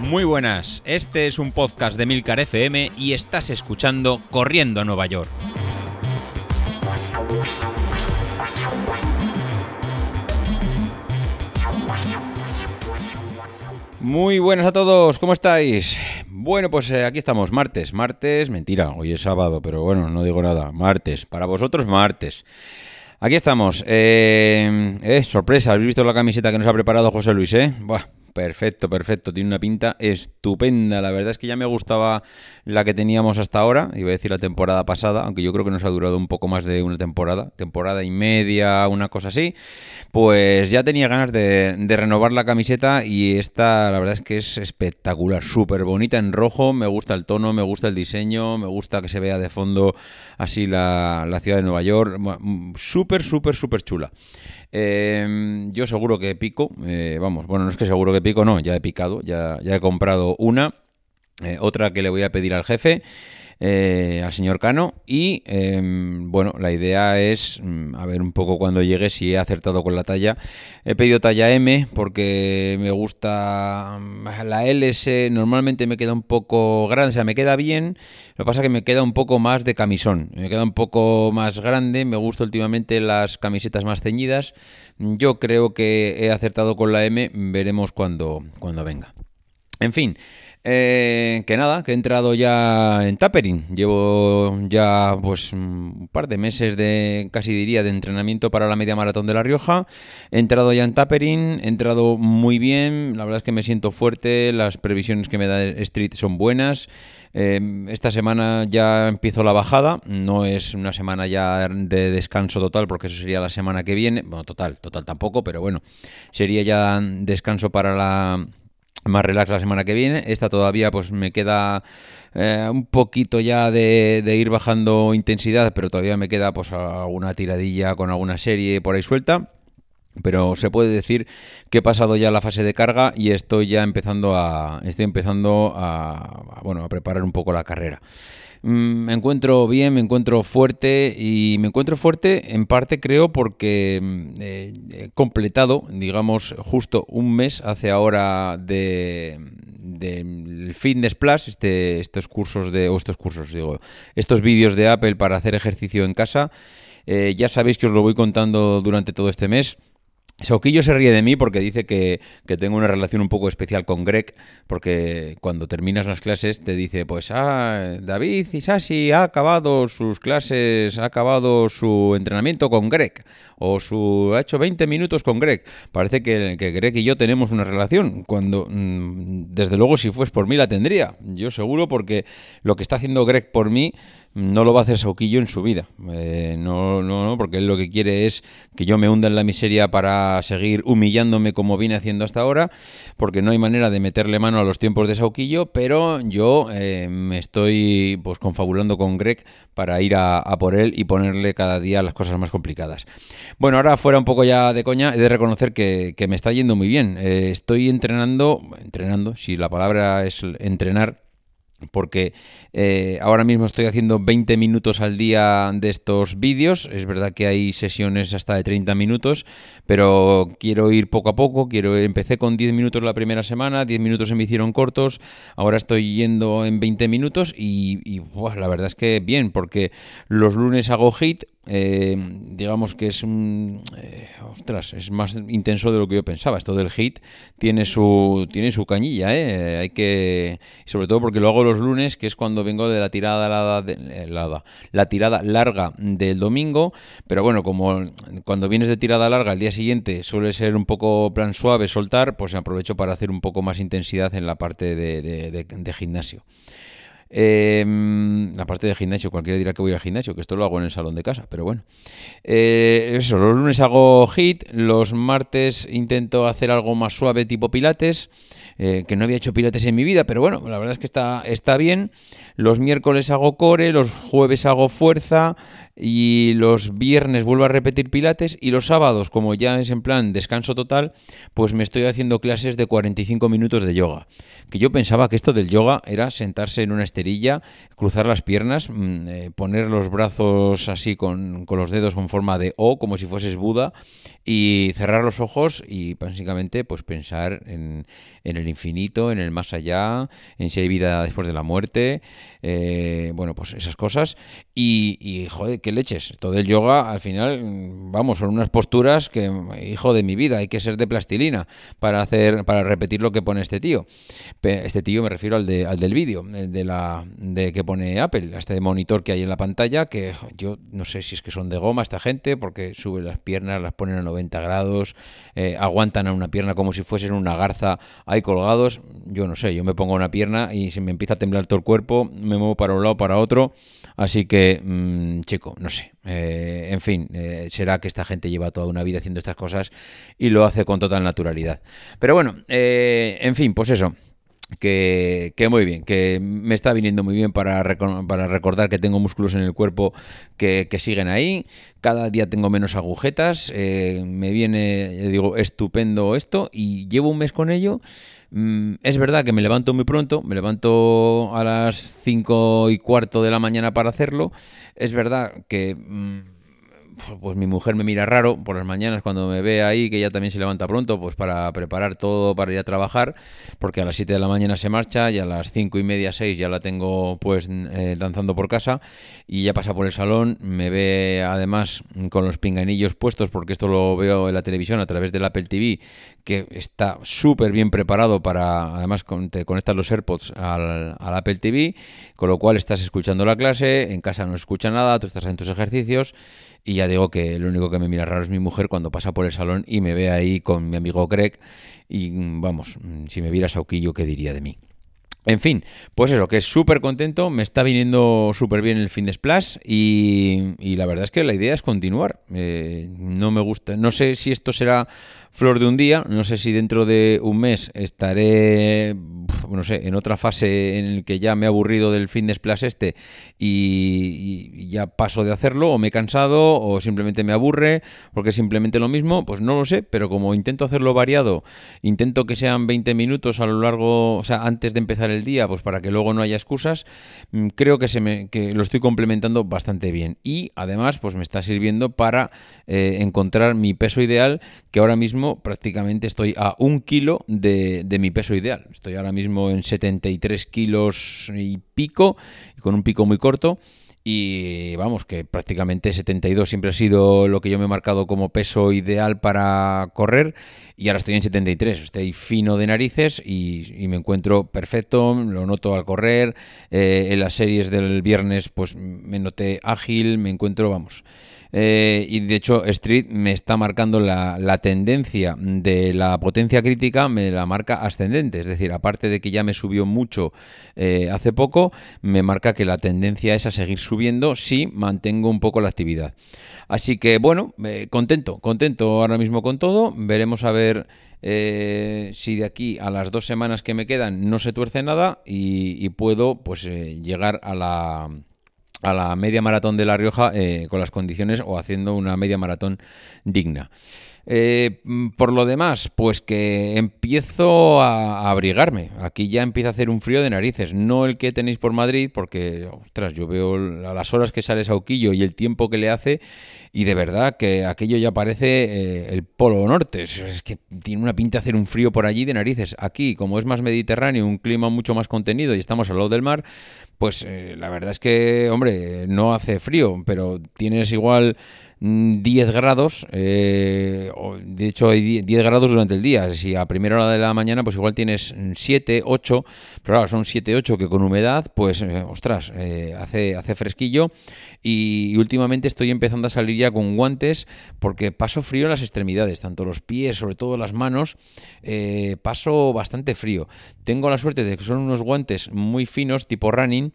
Muy buenas, este es un podcast de Milcar FM y estás escuchando Corriendo a Nueva York. Muy buenas a todos, ¿cómo estáis? Bueno, pues eh, aquí estamos, martes, martes, mentira, hoy es sábado, pero bueno, no digo nada, martes, para vosotros martes. Aquí estamos, eh, eh sorpresa, habéis visto la camiseta que nos ha preparado José Luis, ¿eh? Buah, Perfecto, perfecto. Tiene una pinta estupenda. La verdad es que ya me gustaba la que teníamos hasta ahora. Iba a decir la temporada pasada, aunque yo creo que nos ha durado un poco más de una temporada. Temporada y media, una cosa así. Pues ya tenía ganas de, renovar la camiseta y esta la verdad es que es espectacular. Súper bonita en rojo. Me gusta el tono, me gusta el diseño, me gusta que se vea de fondo así la, la ciudad de Nueva York. Súper, súper, súper chula. Em, yo seguro que pico, eh, vamos, bueno, no es que seguro que pico, no, ya he picado, ya, ya he comprado una, eh, otra que le voy a pedir al jefe. Eh, al señor Cano. Y em, bueno, la idea es mm, a ver un poco cuando llegue si he acertado con la talla. He pedido talla M porque me gusta mm, la LS. Normalmente me queda un poco grande, o sea, me queda bien. Lo que pasa es que me queda un poco más de camisón. Me queda un poco más grande. Me gusta últimamente las camisetas más ceñidas. Yo creo que he acertado con la M. Veremos cuando, cuando venga. En fin. Eh, que nada, que he entrado ya en tapering. Llevo ya pues un par de meses de, casi diría, de entrenamiento para la media maratón de La Rioja. He entrado ya en tapering, he entrado muy bien. La verdad es que me siento fuerte. Las previsiones que me da Street son buenas. Eh, esta semana ya empiezo la bajada. No es una semana ya de descanso total, porque eso sería la semana que viene. Bueno, total, total tampoco, pero bueno, sería ya descanso para la más relax la semana que viene. Esta todavía pues me queda eh, un poquito ya de, ir bajando intensidad, pero todavía me queda pues alguna tiradilla con alguna serie por ahí suelta. Pero se puede decir que he pasado ya la fase de carga y estoy ya empezando a estoy empezando a bueno a preparar un poco la carrera. Mm, me encuentro bien, me encuentro fuerte y me encuentro fuerte en parte creo porque mm, eh, he completado, digamos, justo un mes hace ahora de, de Fitness Plus, este, estos cursos de, o estos cursos, digo, estos vídeos de Apple para hacer ejercicio en casa. Eh, ya sabéis que os lo voy contando durante todo este mes. Sauquillo se ríe de mí porque dice que, tengo una relación un poco especial con Greg, porque cuando terminas las clases te dice, pues, ah, David Isasi ha acabado sus clases, ha acabado su entrenamiento con Greg, o su ha hecho 20 minutos con Greg. Parece que, que Greg y yo tenemos una relación, cuando, mm, desde luego, si fues por mí la tendría. Yo seguro porque lo que está haciendo Greg por mí no lo va a hacer Sauquillo en su vida. Eh, no, no, no, porque él lo que quiere es que yo me hunda en la miseria para seguir humillándome como vine haciendo hasta ahora, porque no hay manera de meterle mano a los tiempos de Sauquillo, pero yo eh, me estoy pues confabulando con Greg para ir a, por él y ponerle cada día las cosas más complicadas. Bueno, ahora fuera un poco ya de coña, he de reconocer que, me está yendo muy bien. Eh, estoy entrenando, entrenando, si la palabra es entrenar, porque eh, ahora mismo estoy haciendo 20 minutos al día de estos vídeos. Es verdad que hay sesiones hasta de 30 minutos, pero quiero ir poco a poco. Quiero empecé con 10 minutos la primera semana, 10 minutos se me hicieron cortos. Ahora estoy yendo en 20 minutos y, la verdad es que bien, porque los lunes hago hit, eh, digamos que es un eh, ostras, es más intenso de lo que yo pensaba. Esto del hit tiene su tiene su cañilla, ¿eh? hay que sobre todo porque lo hago los lunes, que es cuando vengo de la tirada la, la tirada larga del domingo, pero bueno, como cuando vienes de tirada larga al día siguiente suele ser un poco plan suave soltar, pues aprovecho para hacer un poco más intensidad en la parte de gimnasio. Eh, aparte de gimnasio, cualquiera dirá que voy al gimnasio, que esto lo hago en el salón de casa, pero bueno. Eh, eso, los lunes hago hit, los martes intento hacer algo más suave tipo pilates, eh, que no había hecho pilates en mi vida, pero bueno, la verdad es que está, está bien. Los miércoles hago core, los jueves hago fuerza y los viernes vuelvo a repetir pilates y los sábados, como ya es en plan descanso total, pues me estoy haciendo clases de 45 minutos de yoga. Que yo pensaba que esto del yoga era sentarse en una esterilla, cruzar las piernas, mm, eh, poner los brazos así con, con los dedos con forma de O, como si fueses Buda, y cerrar los ojos y básicamente pues pensar en, en, el infinito, en el más allá, en si hay vida después de la muerte, eh, bueno, pues esas cosas. Y, y, joder, qué leches. Todo el yoga, al final, vamos, son unas posturas que, hijo de mi vida, hay que ser de plastilina para hacer, para repetir lo que pone este tío. Este tío me refiero al, de, al del vídeo, de la de que pone Apple, este monitor que hay en la pantalla, que yo no sé si es que son de goma esta gente, porque sube las piernas, las ponen a 90 grados, eh, aguantan a una pierna como si fuesen una garza ahí colgados. Yo no sé, yo me pongo una pierna y se me empieza a temblar todo el cuerpo, me muevo para un lado, para otro. Así que, mm, chico, no sé. Eh, en fin, eh, será que esta gente lleva toda una vida haciendo estas cosas y lo hace con total naturalidad. Pero bueno, en fin, pues eso. Que, muy bien, que me está viniendo muy bien para, recordar que tengo músculos en el cuerpo que, siguen ahí. Cada día tengo menos agujetas. Eh, me viene, digo, estupendo esto y llevo un mes con ello. Mm, es verdad que me levanto muy pronto, me levanto a las 5 y cuarto de la mañana para hacerlo. Es verdad que... Mm, pues mi mujer me mira raro por las mañanas cuando me ve ahí, que ella también se levanta pronto, pues para preparar todo para ir a trabajar, porque a las 7 de la mañana se marcha y a las 5 y media, 6 ya la tengo pues eh, danzando por casa y ya pasa por el salón, me ve además con los pinganillos puestos, porque esto lo veo en la televisión a través del Apple TV, que está súper bien preparado para, además te conectas los AirPods al, al Apple TV, con lo cual estás escuchando la clase, en casa no escucha nada, tú estás en tus ejercicios y ya digo que lo único que me mira raro es mi mujer cuando pasa por el salón y me ve ahí con mi amigo Greg. Y vamos, si me viera Sauquillo, ¿qué diría de mí? En fin, pues eso, que es súper contento, me está viniendo súper bien el fin de Splash y, y, la verdad es que la idea es continuar. Eh, no me gusta, no sé si esto será flor de un día. No sé si dentro de un mes estaré, no sé, en otra fase en la que ya me he aburrido del fin de splash este y, ya paso de hacerlo, o me he cansado, o simplemente me aburre, porque es simplemente lo mismo, pues no lo sé, pero como intento hacerlo variado, intento que sean 20 minutos a lo largo, o sea, antes de empezar el día, pues para que luego no haya excusas, mm, creo que, se me, que lo estoy complementando bastante bien. Y además, pues me está sirviendo para eh, encontrar mi peso ideal, que ahora mismo prácticamente estoy a un kilo de, mi peso ideal. Estoy ahora mismo en 73 kilos y pico, con un pico muy corto. Y vamos, que prácticamente 72 siempre ha sido lo que yo me he marcado como peso ideal para correr. Y ahora estoy en 73, estoy fino de narices y, me encuentro perfecto, lo noto al correr. Eh, en las series del viernes pues me noté ágil, me encuentro, vamos, eh, y de hecho Street me está marcando la, tendencia de la potencia crítica, me la marca ascendente, es decir, aparte de que ya me subió mucho eh, hace poco, me marca que la tendencia es a seguir subiendo si mantengo un poco la actividad. Así que bueno, eh, contento, contento ahora mismo con todo, veremos a ver... si de aquí a las dos semanas que me quedan no se tuerce nada y, puedo pues llegar a la a la media maratón de La Rioja eh, con las condiciones o haciendo una media maratón digna. Eh, por lo demás, pues que empiezo a, abrigarme. Aquí ya empieza a hacer un frío de narices. No el que tenéis por Madrid, porque, ostras, yo veo a las horas que sale Sauquillo y el tiempo que le hace, y de verdad que aquello ya parece eh, el Polo Norte. Es, que tiene una pinta de hacer un frío por allí de narices. Aquí, como es más mediterráneo, un clima mucho más contenido y estamos al lado del mar, pues eh, la verdad es que, hombre, no hace frío, pero tienes igual 10 mm, grados, eh, de hecho hay 10 grados durante el día, si a primera hora de la mañana pues igual tienes 7, 8, pero claro, son 7, 8 que con humedad pues, eh, ostras, hace, hace fresquillo y, últimamente estoy empezando a salir ya con guantes porque paso frío en las extremidades, tanto los pies, sobre todo las manos, paso bastante frío. Tengo la suerte de que son unos guantes muy finos, tipo running,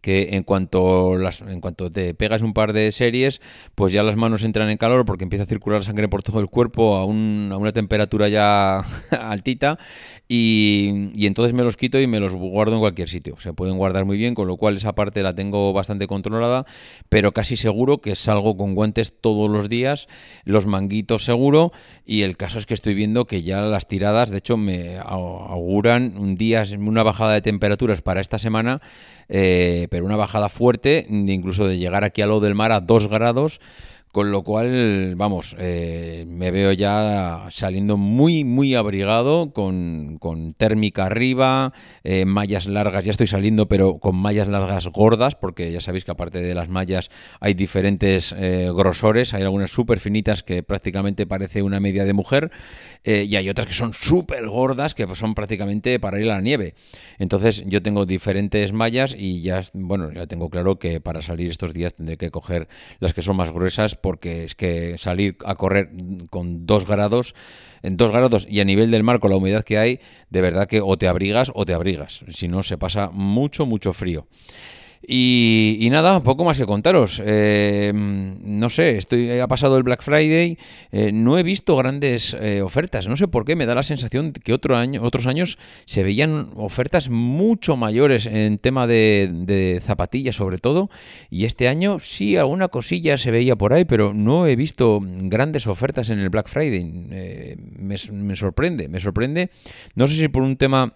que en cuanto, las, en cuanto te pegas un par de series, pues ya las manos entran en calor porque empieza a circular sangre por todo el cuerpo a, un, a una temperatura ya altita y, y, entonces me los quito y me los guardo en cualquier sitio. Se pueden guardar muy bien, con lo cual esa parte la tengo bastante controlada, pero casi seguro que salgo con guantes todos los días, los manguitos seguro y el caso es que estoy viendo que ya las tiradas, de hecho, me auguran un día, una bajada de temperaturas para esta semana eh, pero una bajada fuerte, incluso de llegar aquí a lo del mar a 2 grados, con lo cual, vamos, eh, me veo ya saliendo muy, muy abrigado, con, térmica arriba, eh, mallas largas, ya estoy saliendo, pero con mallas largas gordas, porque ya sabéis que aparte de las mallas hay diferentes eh, grosores, hay algunas súper finitas que prácticamente parece una media de mujer, y hay otras que son súper gordas, que son prácticamente para ir a la nieve. Entonces yo tengo diferentes mallas y ya, bueno, ya tengo claro que para salir estos días tendré que coger las que son más gruesas porque es que salir a correr con dos grados, en dos grados y a nivel del mar con la humedad que hay, de verdad que o te abrigas o te abrigas, si no se pasa mucho, mucho frío. Y, nada, poco más que contaros. Eh, no sé, estoy, ha pasado el Black Friday, eh, no he visto grandes eh, ofertas. No sé por qué, me da la sensación que otro año, otros años se veían ofertas mucho mayores en tema de, zapatillas, sobre todo. Y este año sí, alguna cosilla se veía por ahí, pero no he visto grandes ofertas en el Black Friday. me, me sorprende, me sorprende. No sé si por un tema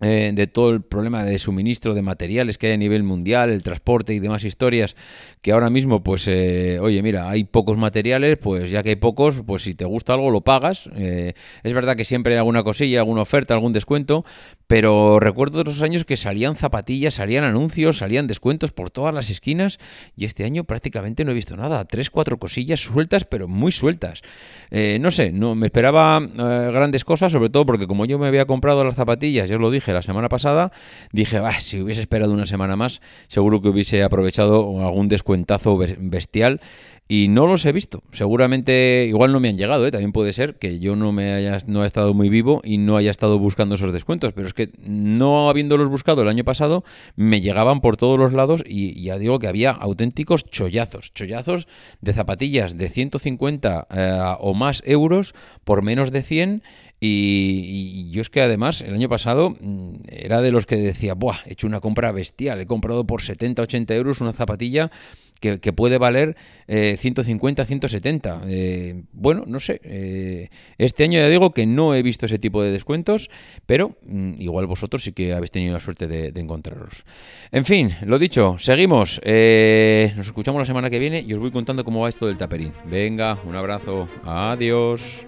eh, de todo el problema de suministro de materiales que hay a nivel mundial, el transporte y demás historias, que ahora mismo, pues, eh, oye, mira, hay pocos materiales, pues ya que hay pocos, pues si te gusta algo lo pagas. Eh, es verdad que siempre hay alguna cosilla, alguna oferta, algún descuento, pero recuerdo otros años que salían zapatillas, salían anuncios, salían descuentos por todas las esquinas y este año prácticamente no he visto nada. Tres, cuatro cosillas sueltas, pero muy sueltas. Eh, no sé, no me esperaba eh, grandes cosas, sobre todo porque como yo me había comprado las zapatillas, ya os lo dije la semana pasada, dije, si hubiese esperado una semana más, seguro que hubiese aprovechado algún descuentazo bestial y no los he visto. Seguramente, igual no me han llegado, ¿eh? también puede ser que yo no me haya no he estado muy vivo y no haya estado buscando esos descuentos, pero es que no habiéndolos buscado el año pasado, me llegaban por todos los lados y ya digo que había auténticos chollazos, chollazos de zapatillas de 150 eh, o más euros por menos de 100 y, y, yo es que además el año pasado mm, era de los que decía, Buah, he hecho una compra bestial, he comprado por 70, 80 euros una zapatilla que, puede valer 150, eh, 170. Eh, bueno, no sé. Eh, este año ya digo que no he visto ese tipo de descuentos, pero mm, igual vosotros sí que habéis tenido la suerte de, de encontrarlos. En fin, lo dicho, seguimos. nos escuchamos la semana que viene y os voy contando cómo va esto del taperín. Venga, un abrazo. Adiós.